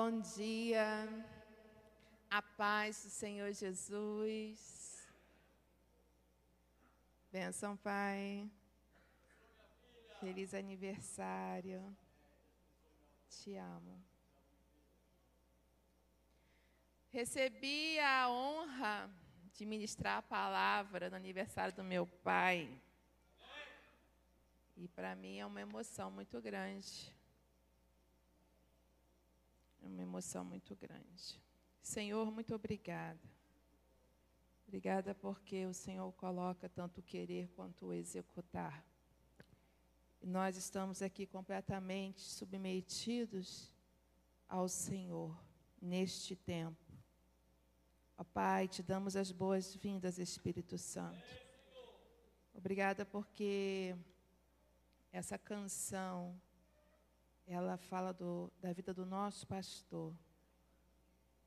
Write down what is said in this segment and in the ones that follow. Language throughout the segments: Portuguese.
Bom dia, a paz do Senhor Jesus. Benção, Pai. Feliz aniversário. Te amo. Recebi a honra de ministrar a palavra no aniversário do meu pai. E para mim é uma emoção muito grande. É uma emoção muito grande. Senhor, muito obrigada. Obrigada porque o Senhor coloca tanto o querer quanto o executar. E nós estamos aqui completamente submetidos ao Senhor neste tempo. Ó Pai, te damos as boas-vindas, Espírito Santo. Obrigada porque essa canção ela fala do, da vida do nosso pastor,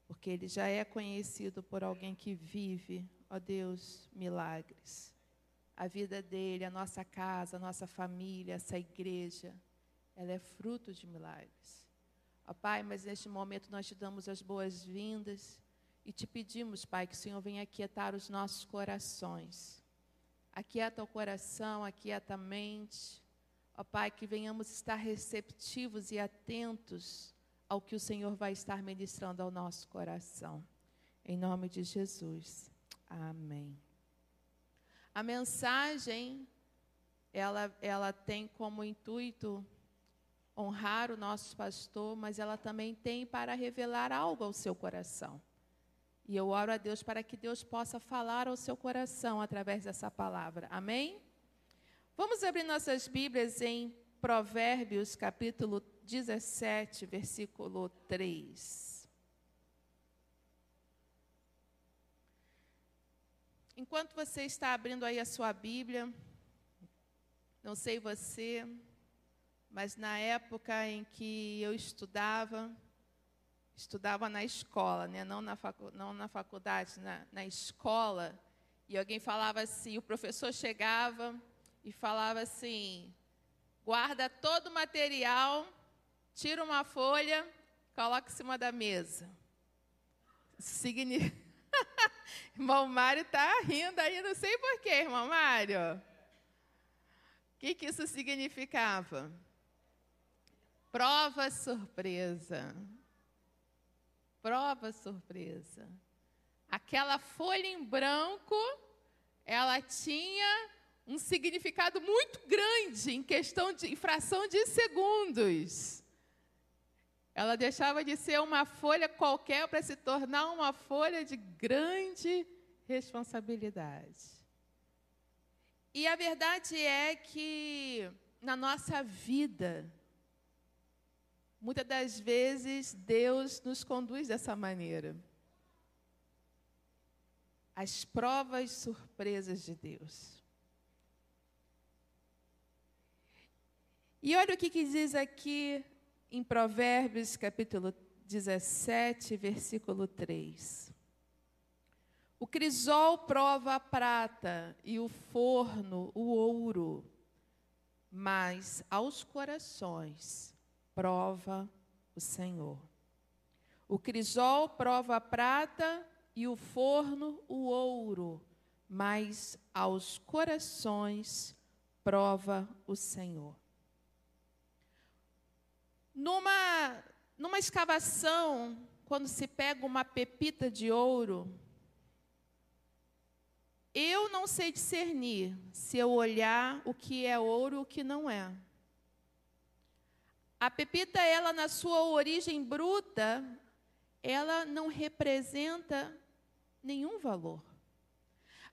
porque ele já é conhecido por alguém que vive, ó Deus, milagres. A vida dele, a nossa casa, a nossa família, essa igreja, ela é fruto de milagres. Ó Pai, mas neste momento nós te damos as boas-vindas e te pedimos, Pai, que o Senhor venha aquietar os nossos corações. Aquieta o coração, aquieta a mente, Ó Pai, que venhamos estar receptivos e atentos ao que o Senhor vai estar ministrando ao nosso coração. Em nome de Jesus. Amém. A mensagem, ela, ela tem como intuito honrar o nosso pastor, mas ela também tem para revelar algo ao seu coração. E eu oro a Deus para que Deus possa falar ao seu coração através dessa palavra. Amém? Vamos abrir nossas Bíblias em Provérbios, capítulo 17, versículo 3. Enquanto você está abrindo aí a sua Bíblia, não sei você, mas na época em que eu estudava, estudava na escola, né? não, na não na faculdade, na, na escola, e alguém falava assim, o professor chegava e falava assim: guarda todo o material, tira uma folha, coloca em cima da mesa. Significa. irmão Mário está rindo aí, não sei porquê, irmão Mário. O que, que isso significava? Prova surpresa. Prova surpresa. Aquela folha em branco, ela tinha um significado muito grande em questão de fração de segundos. Ela deixava de ser uma folha qualquer para se tornar uma folha de grande responsabilidade. E a verdade é que na nossa vida, muitas das vezes Deus nos conduz dessa maneira. As provas surpresas de Deus. E olha o que, que diz aqui em Provérbios, capítulo 17, versículo 3. O crisol prova a prata e o forno o ouro, mas aos corações prova o Senhor. O crisol prova a prata e o forno o ouro, mas aos corações prova o Senhor. Numa, numa escavação, quando se pega uma pepita de ouro, eu não sei discernir se eu olhar o que é ouro e o que não é. A pepita, ela na sua origem bruta, ela não representa nenhum valor.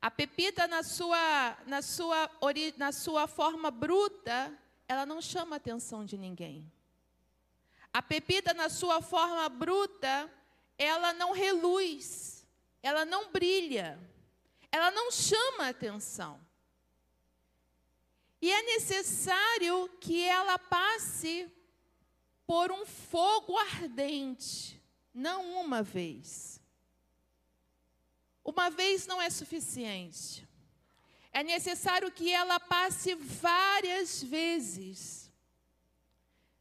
A pepita na sua, na sua, na sua forma bruta, ela não chama a atenção de ninguém. A pepita, na sua forma bruta, ela não reluz, ela não brilha, ela não chama atenção. E é necessário que ela passe por um fogo ardente, não uma vez. Uma vez não é suficiente. É necessário que ela passe várias vezes.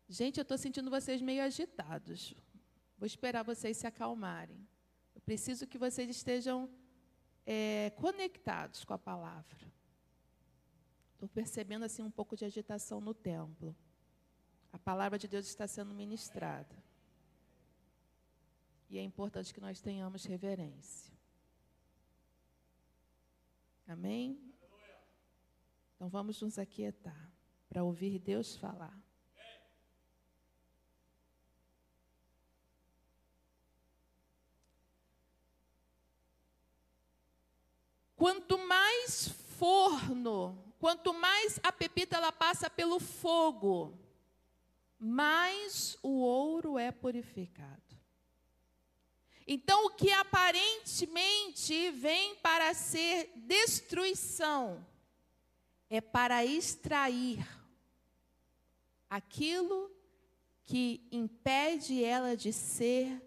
Gente, eu estou sentindo vocês meio agitados. Vou esperar vocês se acalmarem. Eu preciso que vocês estejam é, conectados com a palavra. Estou percebendo assim um pouco de agitação no templo. A palavra de Deus está sendo ministrada. E é importante que nós tenhamos reverência. Amém? Então vamos nos aquietar para ouvir Deus falar. Quanto mais forno, quanto mais a pepita ela passa pelo fogo, mais o ouro é purificado. Então, o que aparentemente vem para ser destruição, é para extrair aquilo que impede ela de ser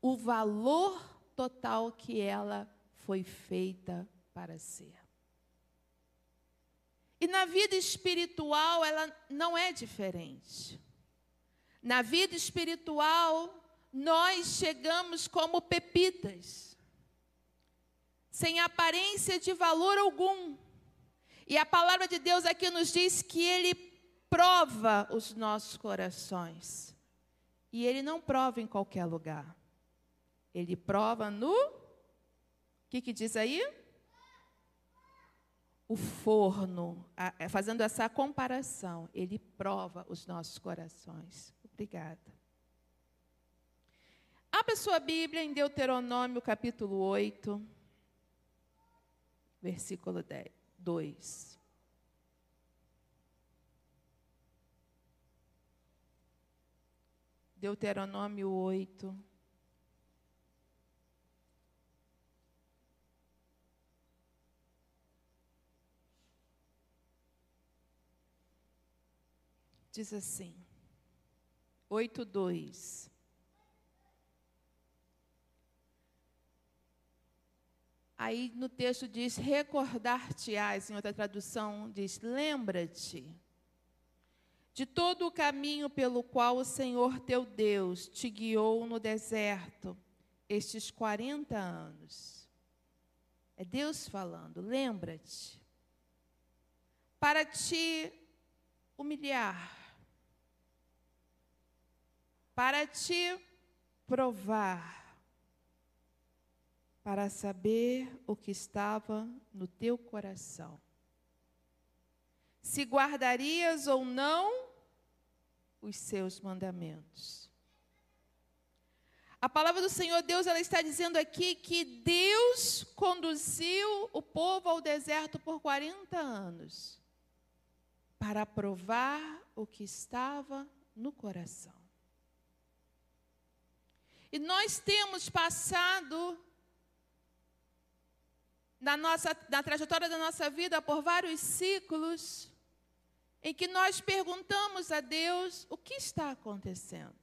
o valor total que ela foi feita para ser. E na vida espiritual ela não é diferente. Na vida espiritual, nós chegamos como pepitas, sem aparência de valor algum. E a palavra de Deus aqui nos diz que Ele prova os nossos corações. E Ele não prova em qualquer lugar. Ele prova no que, que diz aí? O forno, é, fazendo essa comparação, ele prova os nossos corações. Obrigada. Abra sua Bíblia em Deuteronômio capítulo 8, versículo 10, 2. Deuteronômio 8, diz assim, 8:2. Aí no texto diz: recordar-te-ás, em outra tradução diz: lembra-te de todo o caminho pelo qual o Senhor teu Deus te guiou no deserto estes 40 anos. É Deus falando, lembra-te. Para te humilhar, para te provar, para saber o que estava no teu coração. Se guardarias ou não os seus mandamentos. A palavra do Senhor Deus, ela está dizendo aqui que Deus conduziu o povo ao deserto por 40 anos para provar o que estava no coração. E nós temos passado na, nossa, na trajetória da nossa vida por vários ciclos em que nós perguntamos a Deus o que está acontecendo.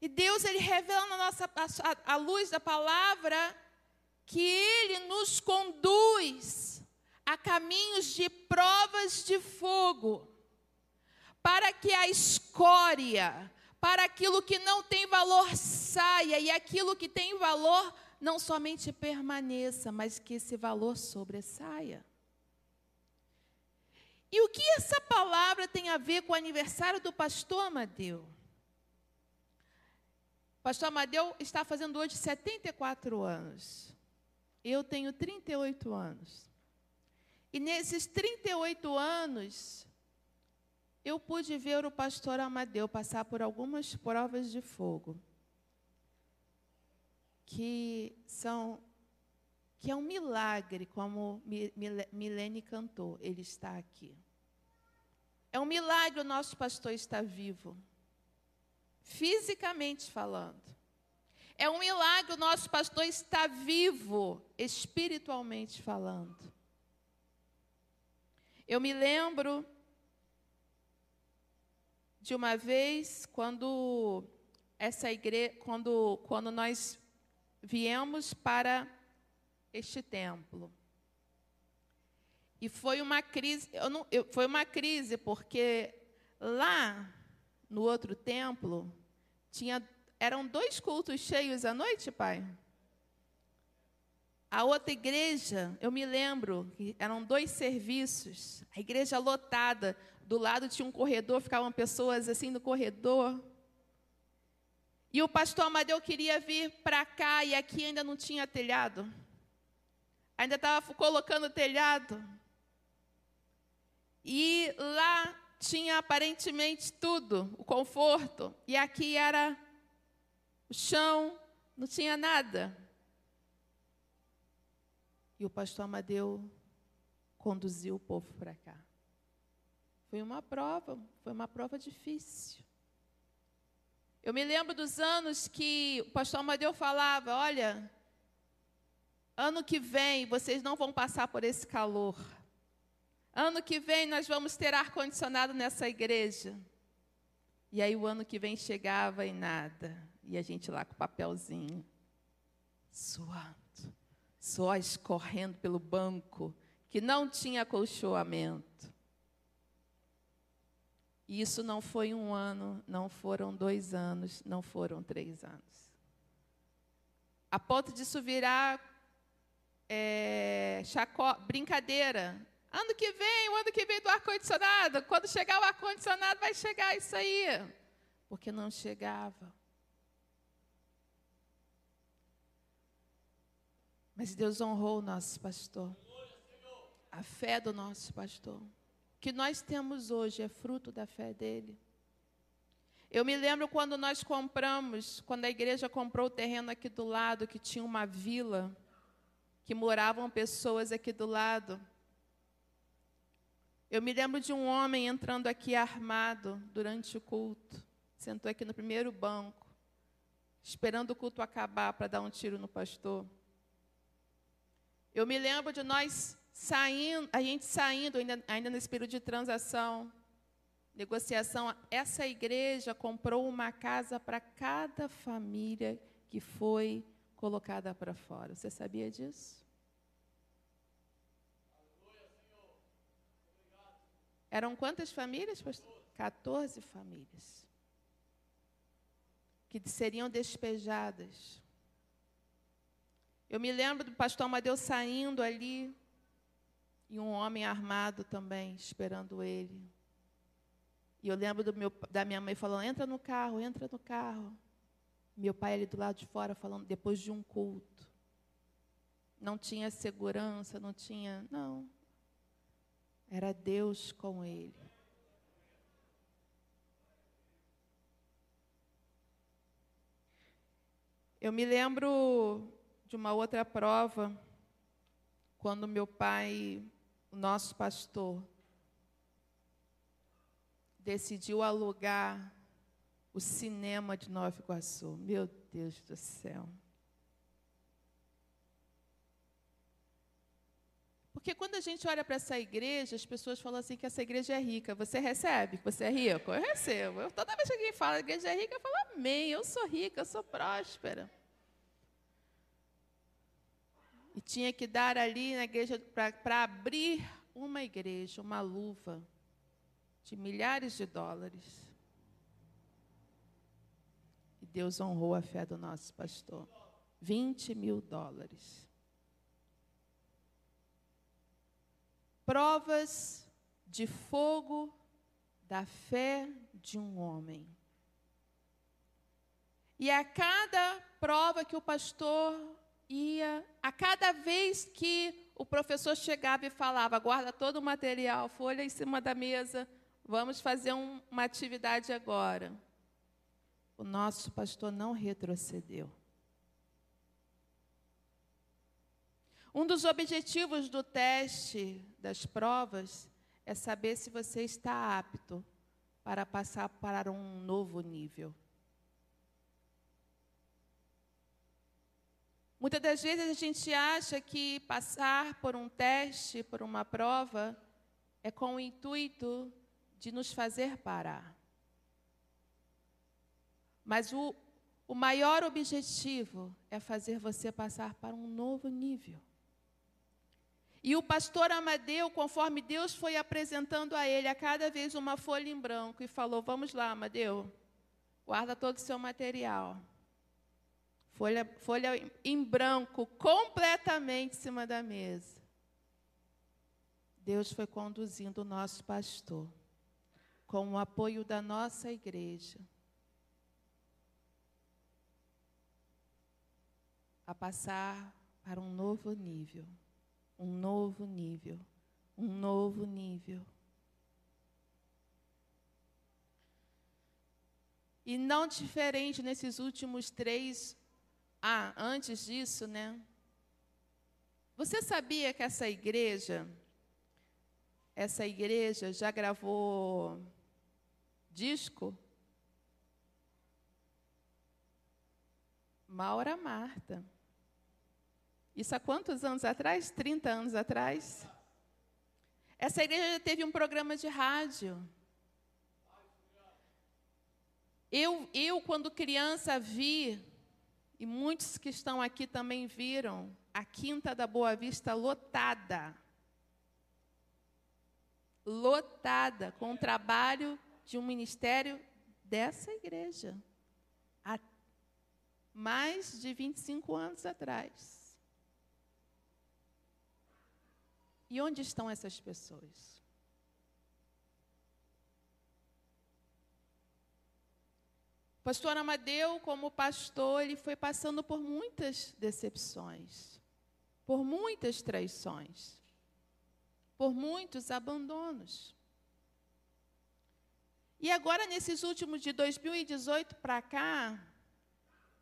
E Deus ele revela na nossa a, a luz da palavra que ele nos conduz a caminhos de provas de fogo, para que a escória, para aquilo que não tem valor saia e aquilo que tem valor não somente permaneça, mas que esse valor sobressaia. E o que essa palavra tem a ver com o aniversário do pastor Amadeu? O pastor Amadeu está fazendo hoje 74 anos. Eu tenho 38 anos. E nesses 38 anos, eu pude ver o pastor Amadeu passar por algumas provas de fogo, que são que é um milagre, como Milene cantou, ele está aqui. É um milagre o nosso pastor estar vivo, fisicamente falando. É um milagre o nosso pastor estar vivo, espiritualmente falando. Eu me lembro de uma vez quando essa igreja, quando, quando nós viemos para este templo. E foi uma crise, eu não, eu, foi uma crise porque lá no outro templo, tinha, eram dois cultos cheios à noite, pai? A outra igreja, eu me lembro, eram dois serviços, a igreja lotada, do lado tinha um corredor, ficavam pessoas assim no corredor. E o pastor Amadeu queria vir para cá e aqui ainda não tinha telhado. Ainda estava colocando telhado. E lá tinha aparentemente tudo, o conforto, e aqui era o chão, não tinha nada. E o pastor Amadeu conduziu o povo para cá. Foi uma prova, foi uma prova difícil. Eu me lembro dos anos que o pastor Amadeu falava: olha, ano que vem vocês não vão passar por esse calor. Ano que vem nós vamos ter ar-condicionado nessa igreja. E aí o ano que vem chegava e nada. E a gente lá com o papelzinho, suando só escorrendo pelo banco, que não tinha acolchoamento. E isso não foi um ano, não foram dois anos, não foram três anos. A ponto disso virar é, chacó, brincadeira. Ano que vem, o ano que vem do ar-condicionado. Quando chegar o ar-condicionado, vai chegar isso aí. Porque não chegava. Mas Deus honrou o nosso pastor. A fé do nosso pastor. O que nós temos hoje é fruto da fé dele. Eu me lembro quando nós compramos, quando a igreja comprou o terreno aqui do lado, que tinha uma vila, que moravam pessoas aqui do lado. Eu me lembro de um homem entrando aqui armado durante o culto, sentou aqui no primeiro banco, esperando o culto acabar para dar um tiro no pastor. Eu me lembro de nós saindo, a gente saindo ainda, ainda nesse período de transação, negociação. Essa igreja comprou uma casa para cada família que foi colocada para fora. Você sabia disso? Eram quantas famílias, pastor? 14 famílias. Que seriam despejadas. Eu me lembro do pastor Amadeu saindo ali e um homem armado também esperando ele. E eu lembro meu, da minha mãe falando: entra no carro, entra no carro. Meu pai ali do lado de fora falando, depois de um culto. Não tinha segurança, não tinha. Não. Era Deus com ele. Eu me lembro de uma outra prova, quando meu pai, nosso pastor, decidiu alugar o cinema de Nova Iguaçu. Meu Deus do céu. Porque quando a gente olha para essa igreja, as pessoas falam assim que essa igreja é rica. Você recebe que você é rico? Eu recebo. Eu, toda vez que alguém fala que a igreja é rica, eu falo amém. Eu sou rica, eu sou próspera. E tinha que dar ali na igreja, para abrir uma igreja, uma luva de milhares de dólares. E Deus honrou a fé do nosso pastor. 20 mil dólares. Provas de fogo da fé de um homem. E a cada prova que o pastor ia, a cada vez que o professor chegava e falava, guarda todo o material, folha em cima da mesa, vamos fazer um, uma atividade agora. O nosso pastor não retrocedeu. Um dos objetivos do teste das provas é saber se você está apto para passar para um novo nível. Muitas das vezes a gente acha que passar por um teste, por uma prova, é com o intuito de nos fazer parar. Mas o, o maior objetivo é fazer você passar para um novo nível. E o pastor Amadeu, conforme Deus foi apresentando a ele a cada vez uma folha em branco, e falou: Vamos lá, Amadeu, guarda todo o seu material. Folha, folha em branco, completamente em cima da mesa. Deus foi conduzindo o nosso pastor, com o apoio da nossa igreja, a passar para um novo nível um novo nível, um novo nível. E não diferente nesses últimos três. Ah, antes disso, né? Você sabia que essa igreja, essa igreja já gravou disco? Maura Marta. Isso há quantos anos atrás? 30 anos atrás? Essa igreja já teve um programa de rádio. Eu, eu, quando criança, vi, e muitos que estão aqui também viram, a Quinta da Boa Vista lotada. Lotada, com o trabalho de um ministério dessa igreja. Há mais de 25 anos atrás. E onde estão essas pessoas? Pastor Amadeu, como pastor, ele foi passando por muitas decepções, por muitas traições, por muitos abandonos. E agora, nesses últimos de 2018 para cá,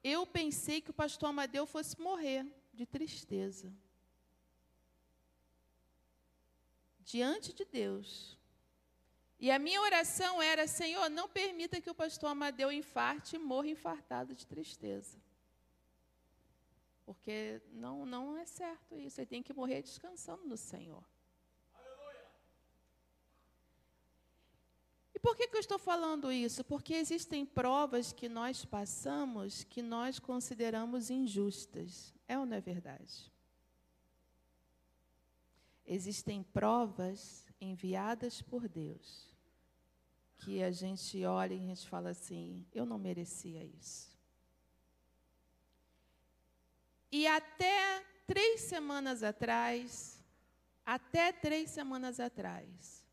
eu pensei que o pastor Amadeu fosse morrer de tristeza. diante de Deus. E a minha oração era: Senhor, não permita que o pastor Amadeu infarte e morra infartado de tristeza. Porque não, não é certo isso. Ele tem que morrer descansando no Senhor. E por que, que eu estou falando isso? Porque existem provas que nós passamos que nós consideramos injustas. É ou não é verdade? existem provas enviadas por Deus que a gente olha e a gente fala assim: eu não merecia isso. E até três semanas atrás, até três semanas atrás,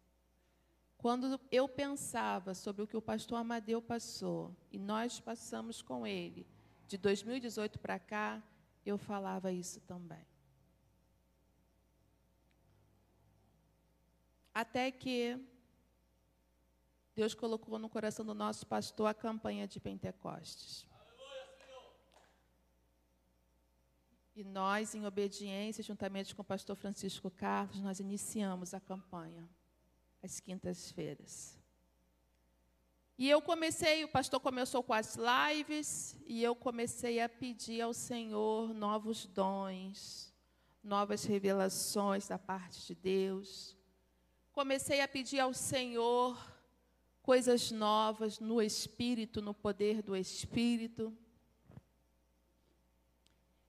quando eu pensava sobre o que o pastor Amadeu passou, e nós passamos com ele, de 2018 para cá, eu falava isso também. Até que Deus colocou no coração do nosso pastor a campanha de Pentecostes. E nós, em obediência, juntamente com o pastor Francisco Carlos, nós iniciamos a campanha às quintas-feiras. E eu comecei, o pastor começou com as lives, e eu comecei a pedir ao Senhor novos dons, novas revelações da parte de Deus comecei a pedir ao Senhor coisas novas no Espírito, no poder do Espírito.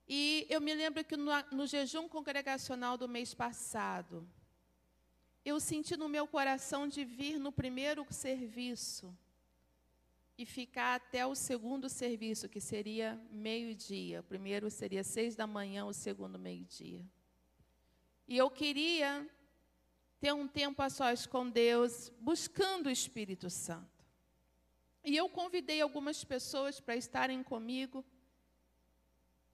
E eu me lembro que no, no, jejum congregacional do mês passado, eu senti no meu coração de vir no primeiro serviço e ficar até o segundo serviço, que seria meio-dia. O primeiro seria seis da manhã, o segundo meio-dia. E eu queria ter um tempo a sós com Deus, buscando o Espírito Santo. E eu convidei algumas pessoas para estarem comigo.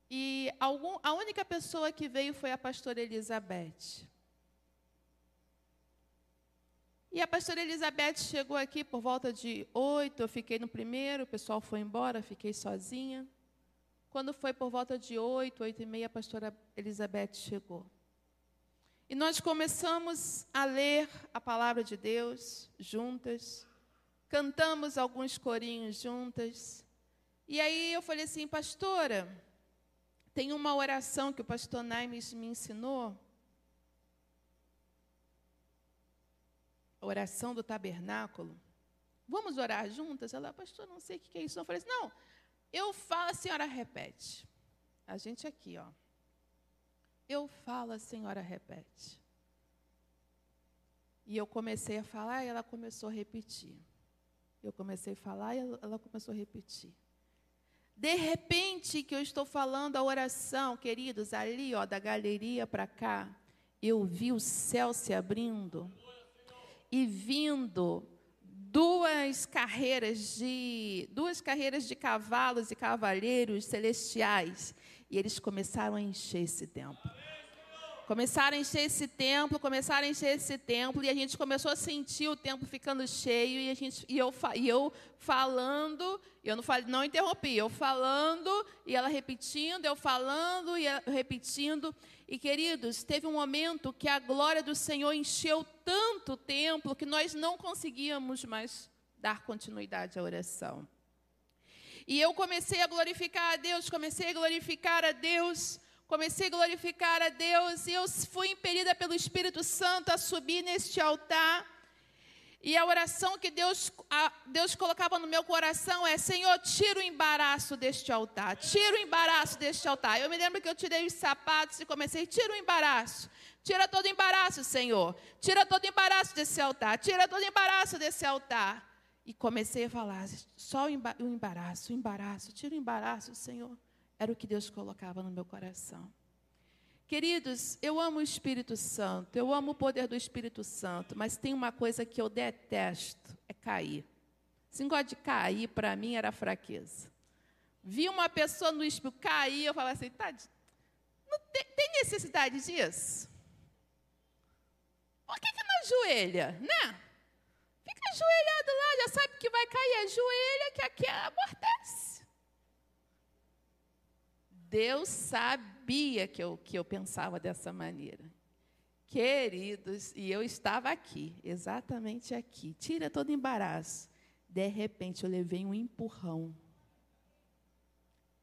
E algum, a única pessoa que veio foi a pastora Elizabeth. E a pastora Elizabeth chegou aqui por volta de oito, eu fiquei no primeiro, o pessoal foi embora, fiquei sozinha. Quando foi por volta de oito, oito e meia, a pastora Elizabeth chegou. E nós começamos a ler a palavra de Deus juntas, cantamos alguns corinhos juntas. E aí eu falei assim, pastora, tem uma oração que o pastor Naimes me ensinou. A oração do tabernáculo. Vamos orar juntas? Ela, pastor, não sei o que é isso. Eu falei assim, não, eu falo, a senhora repete. A gente aqui, ó. Eu falo, a senhora repete. E eu comecei a falar e ela começou a repetir. Eu comecei a falar e ela começou a repetir. De repente que eu estou falando a oração, queridos, ali, ó, da galeria para cá, eu vi o céu se abrindo e vindo duas carreiras de duas carreiras de cavalos e cavaleiros celestiais e eles começaram a encher esse templo. Começaram a encher esse templo, começaram a encher esse templo, e a gente começou a sentir o templo ficando cheio, e, a gente, e, eu, e eu falando, eu não, falei, não interrompi, eu falando, e ela repetindo, eu falando, e ela repetindo. E, queridos, teve um momento que a glória do Senhor encheu tanto o templo que nós não conseguíamos mais dar continuidade à oração. E eu comecei a glorificar a Deus, comecei a glorificar a Deus, comecei a glorificar a Deus e eu fui impelida pelo Espírito Santo a subir neste altar. E a oração que Deus, a, Deus colocava no meu coração é: Senhor, tira o embaraço deste altar, tira o embaraço deste altar. Eu me lembro que eu tirei os sapatos e comecei: tira o embaraço, tira todo o embaraço, Senhor, tira todo o embaraço desse altar, tira todo o embaraço desse altar. E comecei a falar: só o embaraço, o embaraço, tira o embaraço, Senhor. Era o que Deus colocava no meu coração. Queridos, eu amo o Espírito Santo, eu amo o poder do Espírito Santo, mas tem uma coisa que eu detesto: é cair. Esse negócio de cair, para mim, era fraqueza. Vi uma pessoa no espírito cair, eu falava assim, tá, não tem, tem necessidade disso? Por que, que não ajoelha, né? Fica ajoelhado lá, já sabe que vai cair, ajoelha que aqui amortece. Deus sabia que eu, que eu pensava dessa maneira. Queridos, e eu estava aqui, exatamente aqui. Tira todo embaraço. De repente eu levei um empurrão.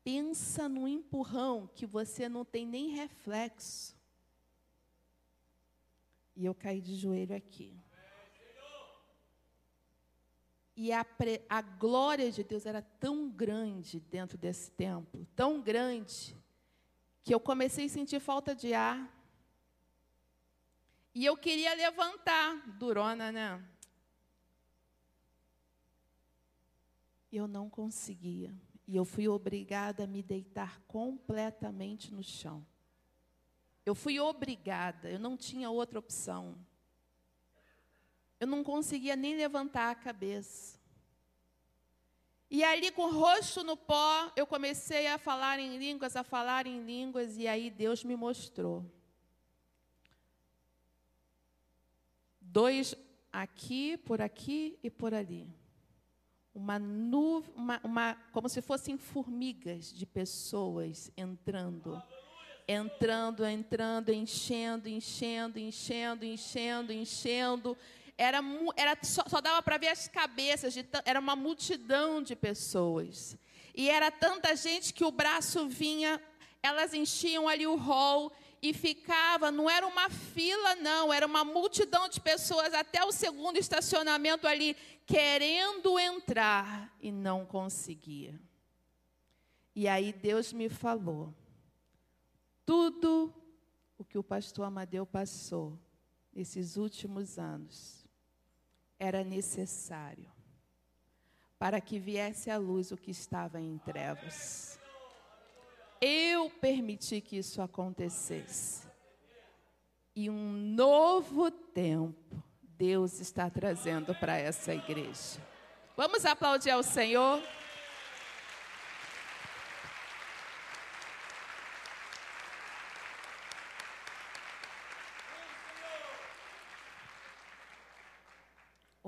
Pensa no empurrão que você não tem nem reflexo. E eu caí de joelho aqui. E a, pre, a glória de Deus era tão grande dentro desse templo, tão grande, que eu comecei a sentir falta de ar. E eu queria levantar, durona, né? Eu não conseguia. E eu fui obrigada a me deitar completamente no chão. Eu fui obrigada, eu não tinha outra opção. Eu não conseguia nem levantar a cabeça. E ali, com o rosto no pó, eu comecei a falar em línguas, a falar em línguas, e aí Deus me mostrou. Dois aqui, por aqui e por ali. Uma nuvem, uma, uma, como se fossem formigas de pessoas entrando. Entrando, entrando, enchendo, enchendo, enchendo, enchendo, enchendo era, era só, só dava para ver as cabeças, de, era uma multidão de pessoas. E era tanta gente que o braço vinha, elas enchiam ali o hall e ficava, não era uma fila, não, era uma multidão de pessoas até o segundo estacionamento ali, querendo entrar e não conseguia. E aí Deus me falou, tudo o que o pastor Amadeu passou nesses últimos anos, era necessário para que viesse à luz o que estava em trevas. Eu permiti que isso acontecesse. E um novo tempo Deus está trazendo para essa igreja. Vamos aplaudir ao Senhor.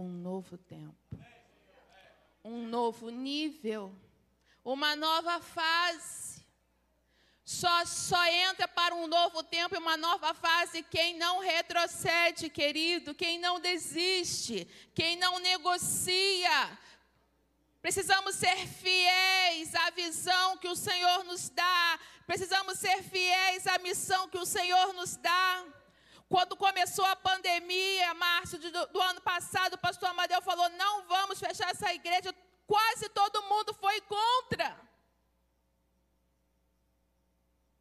Um novo tempo, um novo nível, uma nova fase. Só, só entra para um novo tempo e uma nova fase quem não retrocede, querido, quem não desiste, quem não negocia. Precisamos ser fiéis à visão que o Senhor nos dá, precisamos ser fiéis à missão que o Senhor nos dá. Quando começou a pandemia, março de, do, do, ano passado, o pastor Amadeu falou: não vamos fechar essa igreja. Quase todo mundo foi contra.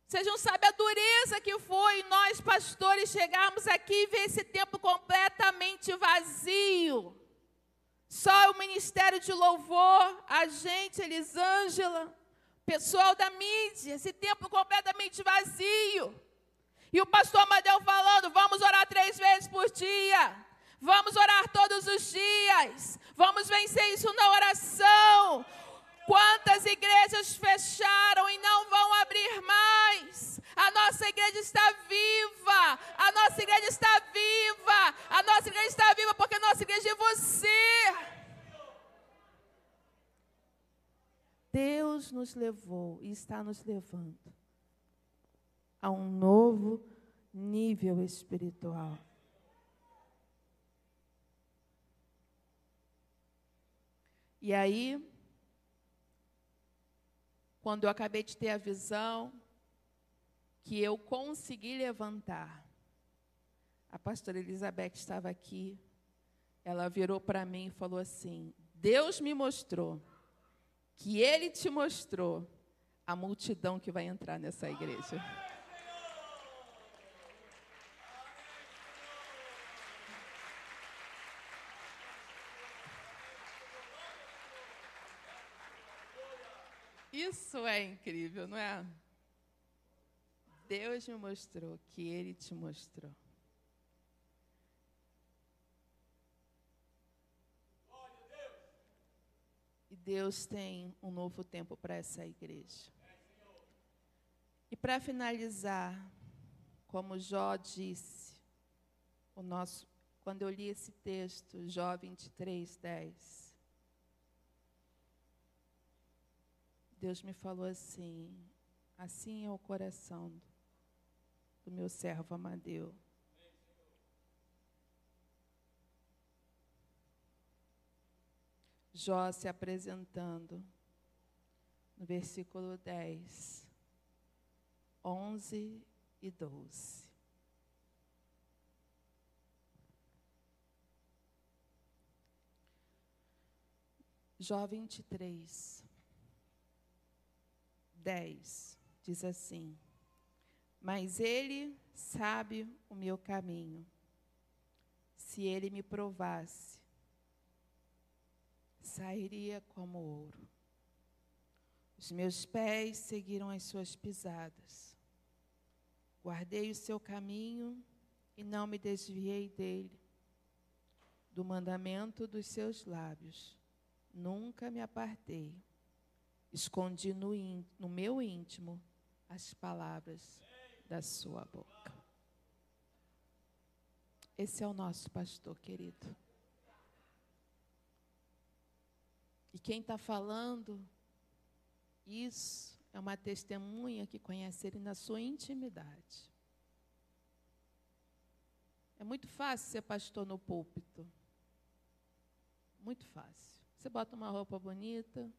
Vocês não sabem a dureza que foi nós, pastores, chegarmos aqui e ver esse templo completamente vazio. Só o ministério de louvor, a gente, Elisângela, pessoal da mídia, esse templo completamente vazio. E o pastor Amadeu falando: vamos orar três vezes por dia. Vamos orar todos os dias. Vamos vencer isso na oração. Quantas igrejas fecharam e não vão abrir mais? A nossa igreja está viva. A nossa igreja está viva. A nossa igreja está viva porque a nossa igreja é você. Deus nos levou e está nos levando a um novo nível espiritual. E aí, quando eu acabei de ter a visão, que eu consegui levantar. A pastora Elizabeth estava aqui, ela virou para mim e falou assim: Deus me mostrou que Ele te mostrou a multidão que vai entrar nessa igreja. Isso é incrível, não é? Deus me mostrou que Ele te mostrou. E Deus tem um novo tempo para essa igreja. E para finalizar, como Jó disse, o nosso, quando eu li esse texto, Jó 23, 10. Deus me falou assim: assim é o coração do meu servo Amadeu. Jó se apresentando no versículo 10, 11 e 12. Jó 23. 10 diz assim: Mas ele sabe o meu caminho. Se ele me provasse, sairia como ouro. Os meus pés seguiram as suas pisadas. Guardei o seu caminho e não me desviei dele. Do mandamento dos seus lábios, nunca me apartei. Escondi no, no meu íntimo as palavras da sua boca. Esse é o nosso pastor querido. E quem está falando isso é uma testemunha que conhece ele na sua intimidade. É muito fácil ser pastor no púlpito. Muito fácil. Você bota uma roupa bonita,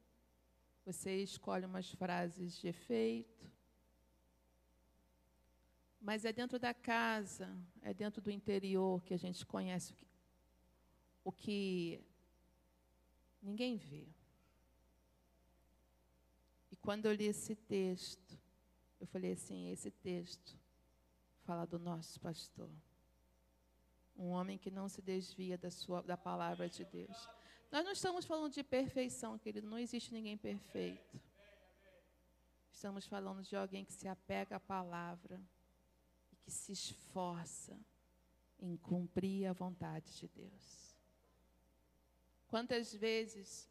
você escolhe umas frases de efeito. Mas é dentro da casa, é dentro do interior que a gente conhece o que, o que ninguém vê. E quando eu li esse texto, eu falei assim: esse texto fala do nosso pastor. Um homem que não se desvia da, sua, da palavra de Deus. Nós não estamos falando de perfeição, querido, não existe ninguém perfeito. Estamos falando de alguém que se apega à palavra e que se esforça em cumprir a vontade de Deus. Quantas vezes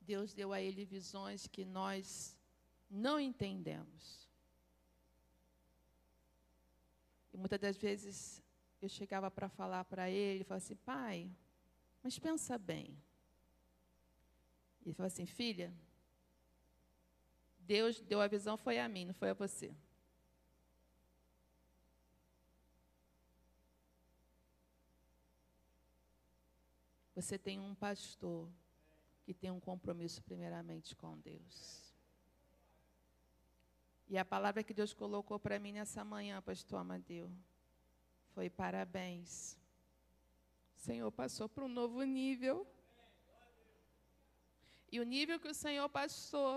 Deus deu a ele visões que nós não entendemos? E muitas das vezes eu chegava para falar para ele, falava assim, pai, mas pensa bem. Ele falou assim: Filha, Deus deu a visão, foi a mim, não foi a você. Você tem um pastor que tem um compromisso primeiramente com Deus. E a palavra que Deus colocou para mim nessa manhã, pastor Amadeu, foi parabéns. Senhor passou para um novo nível. E o nível que o Senhor passou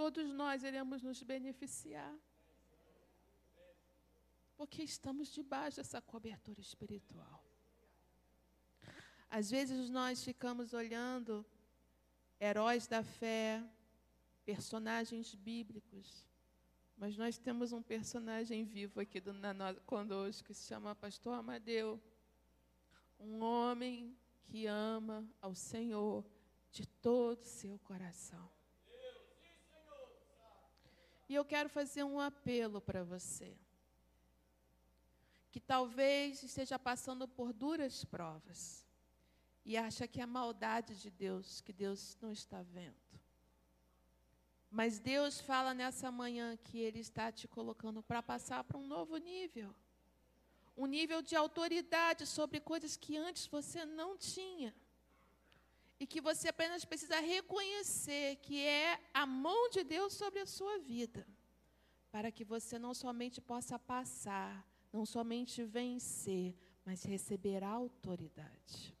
todos nós iremos nos beneficiar. Porque estamos debaixo dessa cobertura espiritual. Às vezes nós ficamos olhando heróis da fé, personagens bíblicos, mas nós temos um personagem vivo aqui do, na, conosco que se chama Pastor Amadeu. Um homem que ama ao Senhor de todo o seu coração. E eu quero fazer um apelo para você, que talvez esteja passando por duras provas e acha que é maldade de Deus, que Deus não está vendo. Mas Deus fala nessa manhã que Ele está te colocando para passar para um novo nível. Um nível de autoridade sobre coisas que antes você não tinha. E que você apenas precisa reconhecer que é a mão de Deus sobre a sua vida. Para que você não somente possa passar, não somente vencer, mas receber autoridade.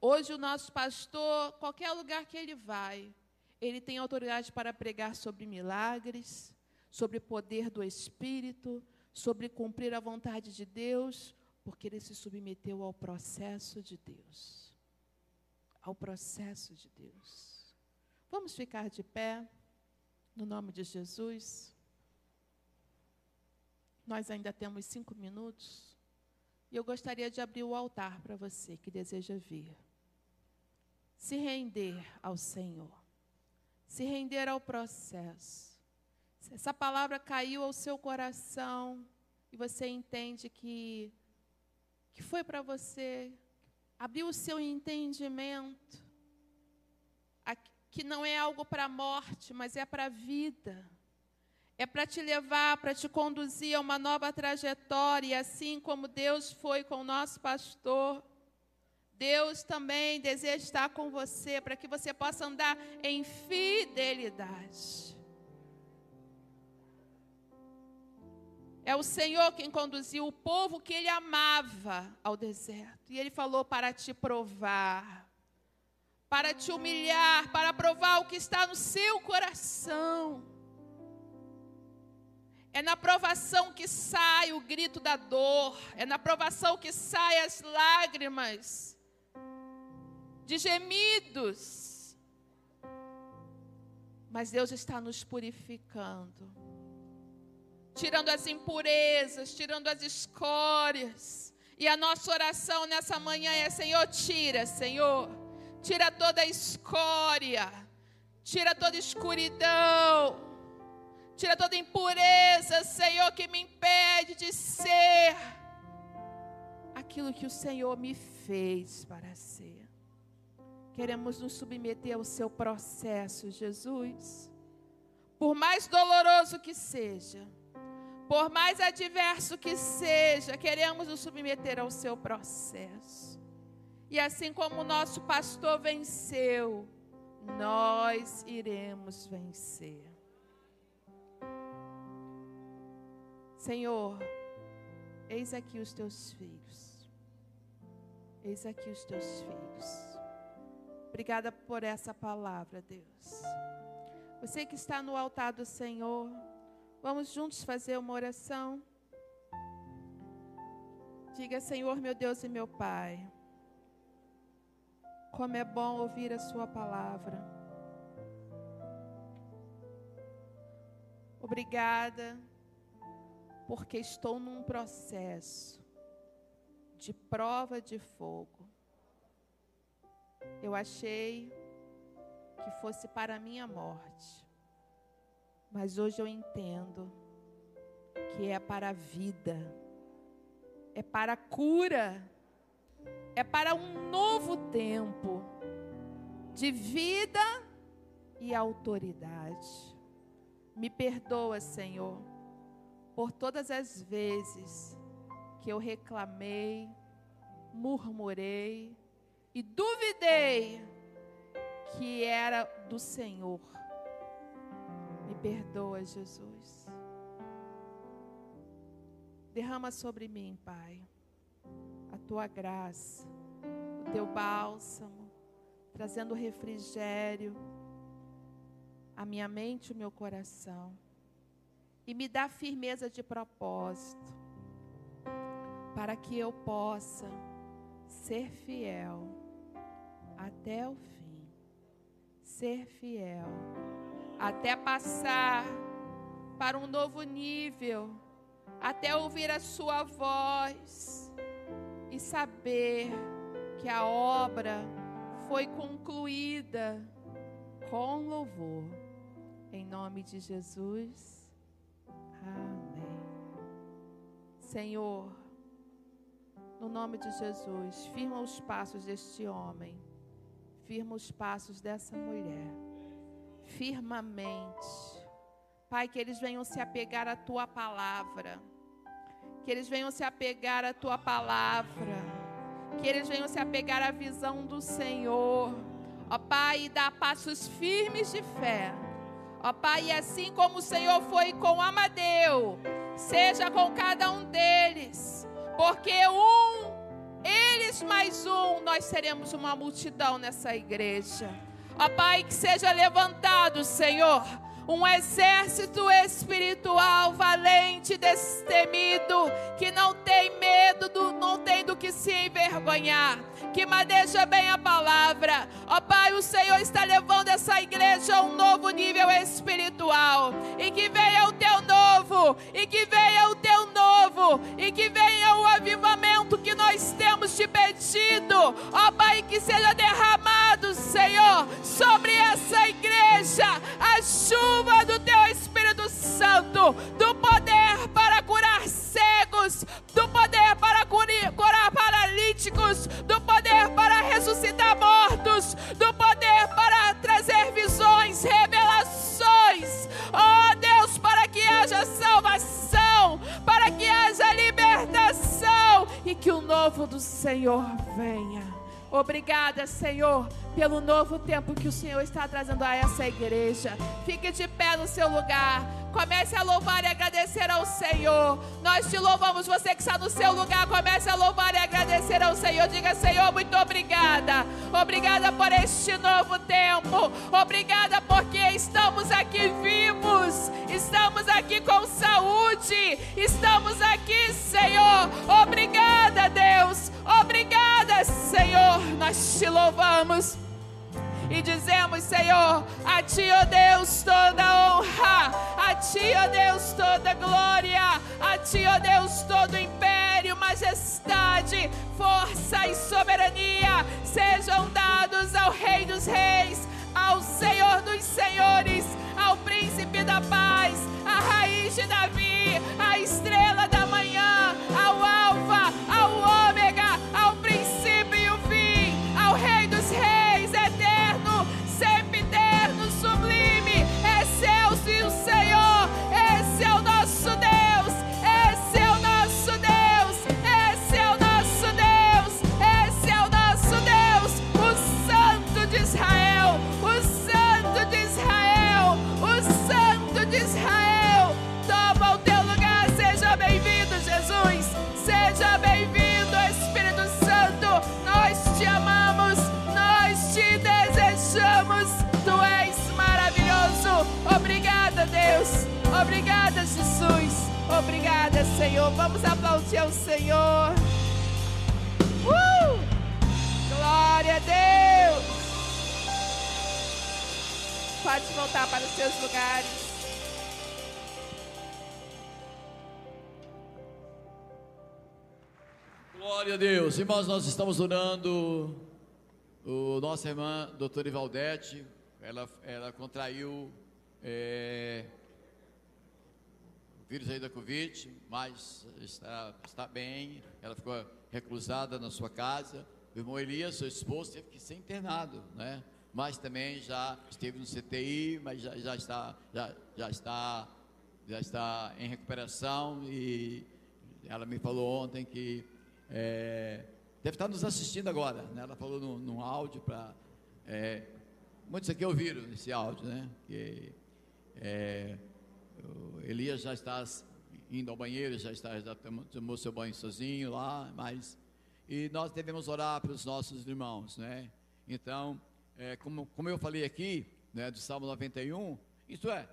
Hoje, o nosso pastor, qualquer lugar que ele vai, ele tem autoridade para pregar sobre milagres, sobre o poder do Espírito, sobre cumprir a vontade de Deus, porque ele se submeteu ao processo de Deus. Ao processo de Deus. Vamos ficar de pé, no nome de Jesus. Nós ainda temos cinco minutos. E eu gostaria de abrir o altar para você que deseja vir. Se render ao Senhor se render ao processo. Se essa palavra caiu ao seu coração e você entende que, que foi para você, abriu o seu entendimento, que não é algo para a morte, mas é para a vida. É para te levar, para te conduzir a uma nova trajetória, assim como Deus foi com o nosso pastor. Deus também deseja estar com você para que você possa andar em fidelidade. É o Senhor quem conduziu o povo que ele amava ao deserto. E ele falou para te provar, para te humilhar, para provar o que está no seu coração. É na provação que sai o grito da dor, é na provação que saem as lágrimas de gemidos. Mas Deus está nos purificando, tirando as impurezas, tirando as escórias. E a nossa oração nessa manhã é: Senhor, tira, Senhor, tira toda a escória, tira toda escuridão, tira toda impureza, Senhor, que me impede de ser aquilo que o Senhor me fez para ser. Queremos nos submeter ao seu processo, Jesus. Por mais doloroso que seja, por mais adverso que seja, queremos nos submeter ao seu processo. E assim como o nosso pastor venceu, nós iremos vencer. Senhor, eis aqui os teus filhos. Eis aqui os teus filhos. Obrigada por essa palavra, Deus. Você que está no altar do Senhor, vamos juntos fazer uma oração. Diga, Senhor, meu Deus e meu Pai, como é bom ouvir a Sua palavra. Obrigada, porque estou num processo de prova de fogo eu achei que fosse para a minha morte. Mas hoje eu entendo que é para a vida, é para a cura, é para um novo tempo de vida e autoridade. Me perdoa, Senhor, por todas as vezes que eu reclamei, murmurei, e duvidei que era do Senhor. Me perdoa, Jesus. Derrama sobre mim, Pai, a tua graça, o teu bálsamo, trazendo refrigério, a minha mente e o meu coração. E me dá firmeza de propósito, para que eu possa ser fiel até o fim. Ser fiel até passar para um novo nível, até ouvir a Sua voz e saber que a obra foi concluída com louvor. Em nome de Jesus. Amém. Senhor, no nome de Jesus, firma os passos deste homem, firma os passos dessa mulher, firmamente. Pai, que eles venham se apegar à tua palavra, que eles venham se apegar à tua palavra, que eles venham se apegar à visão do Senhor, ó Pai, e dar passos firmes de fé. Ó Pai, e assim como o Senhor foi com Amadeu, seja com cada um deles, porque um, eles mais um, nós seremos uma multidão nessa igreja. Ó Pai, que seja levantado, Senhor, um exército espiritual valente, destemido, que não tem medo, do, não tem do que se envergonhar, que maneja bem a palavra. Ó Pai, o Senhor está levando essa igreja a um novo nível espiritual, e que venha o teu novo, e que venha o teu novo, e que venha o avivamento que nós temos te pedido, ó Pai, que seja derramado, Senhor, sobre essa igreja, a chuva do teu Espírito Santo, do poder para curar cegos, do poder para curar paralíticos, do poder para ressuscitar mortos, do poder para trazer visões, revelações. Oh Deus, para que haja salvação, para que haja libertação e que o novo do Senhor venha. Obrigada, Senhor, pelo novo tempo que o Senhor está trazendo a essa igreja. Fique de pé no seu lugar. Comece a louvar e agradecer ao Senhor. Nós te louvamos, você que está no seu lugar, comece a louvar e agradecer ao Senhor. Diga, Senhor, muito obrigada. Obrigada por este novo tempo. Obrigada porque estamos aqui vivos. Estamos aqui com saúde. Estamos aqui, Senhor. Obrigada, Deus. Obrigada, Senhor. Nós te louvamos e dizemos, Senhor, a Ti, ó Deus, toda honra, a Ti, ó Deus, toda glória, a Ti, ó Deus, todo império, majestade, força e soberania sejam dados ao Rei dos Reis, ao Senhor dos Senhores, ao Príncipe da Paz, à raiz de Davi, à estrela da manhã, ao Alfa, Irmãos, nós estamos orando. O nossa irmã, doutora Ivaldete, ela, ela contraiu é, o vírus aí da Covid, mas está, está bem. Ela ficou reclusada na sua casa. O irmão Elias, seu esposo, teve que ser internado, né? Mas também já esteve no CTI, mas já, já está, já, já está, já está em recuperação e ela me falou ontem que é, deve estar nos assistindo agora. Né? Ela falou num, num áudio para. É, muitos aqui ouviram esse áudio, né? Que é, Elias já está indo ao banheiro, já está já tomou, seu banho sozinho lá, mas e nós devemos orar pelos nossos irmãos, né? Então, é, como, como eu falei aqui, né, do Salmo 91, Isso é.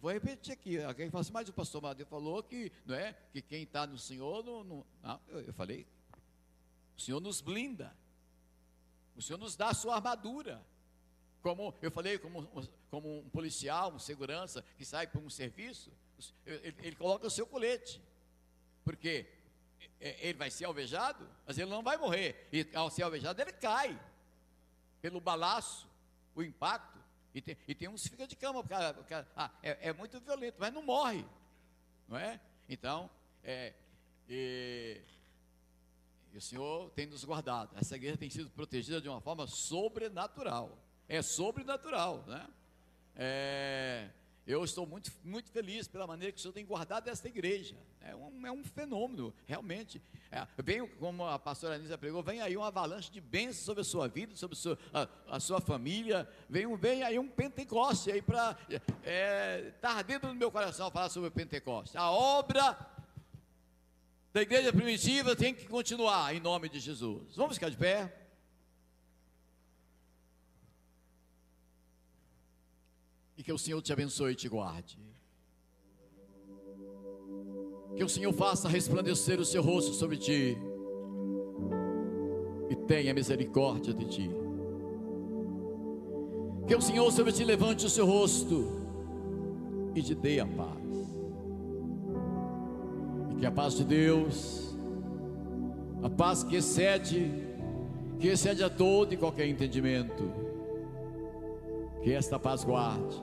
Vou repetir aqui. Alguém fala assim, mas o pastor Madeu falou que, não é, que quem está no Senhor não. não, não eu falei. O Senhor nos blinda. O Senhor nos dá a sua armadura. Como eu falei, como, como um policial, um segurança que sai para um serviço, ele, ele coloca o seu colete. Porque ele vai ser alvejado, mas ele não vai morrer. E ao ser alvejado, ele cai pelo balaço, o impacto. E tem, e tem uns que ficam de cama, porque, porque ah, é, é, muito violento, mas não morre. Não é? Então, é, e, e o Senhor tem nos guardado. Essa igreja tem sido protegida de uma forma sobrenatural. É sobrenatural, né? É, eu estou muito, muito feliz pela maneira que o Senhor tem guardado esta igreja. É um, é um fenômeno, realmente. É, vem, como a pastora Anísia pregou, vem aí uma avalanche de bênçãos sobre a sua vida, sobre a sua, a, a sua família. Vem, vem aí um Pentecoste aí para. É, tá dentro do meu coração falar sobre o Pentecoste. A obra da igreja primitiva tem que continuar em nome de Jesus. Vamos ficar de pé. E que o Senhor te abençoe e te guarde. Que o Senhor faça resplandecer o seu rosto sobre ti. E tenha misericórdia de ti. Que o Senhor sobre ti levante o seu rosto e te dê a paz. Que a paz de Deus, a paz que excede, que excede a todo e qualquer entendimento, que esta paz guarde.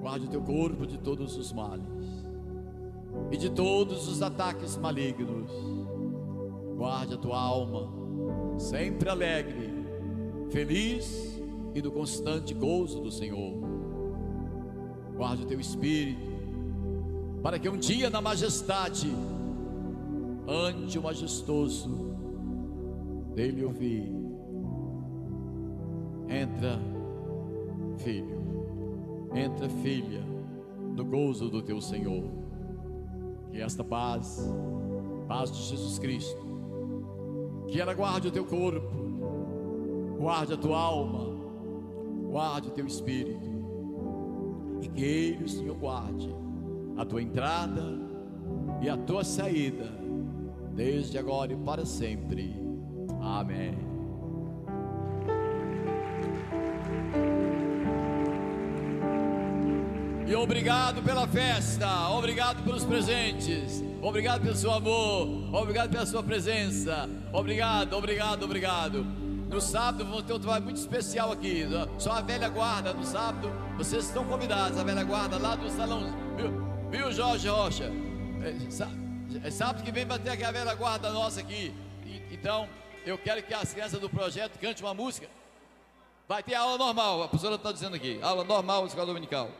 Guarde o teu corpo de todos os males e de todos os ataques malignos. Guarde a tua alma, sempre alegre, feliz e no constante gozo do Senhor. Guarde o teu espírito, para que um dia na majestade, ante o majestoso, dele ouvir, entra filho, entra filha, no gozo do teu Senhor. Que esta paz, paz de Jesus Cristo, que ela guarde o teu corpo, guarde a tua alma, guarde o teu espírito, e que Ele, o Senhor, guarde a tua entrada e a tua saída, desde agora e para sempre. Amém. E obrigado pela festa, obrigado pelos presentes, obrigado pelo seu amor, obrigado pela sua presença, obrigado, obrigado, obrigado. No sábado vamos ter um trabalho muito especial aqui, só a velha guarda no sábado, vocês estão convidados, a velha guarda lá do salão, viu, Jorge Rocha? É, é sábado que vem aqui a velha guarda nossa aqui, então eu quero que as crianças do projeto cantem uma música. Vai ter aula normal, a professora está dizendo aqui, aula normal, escola dominical.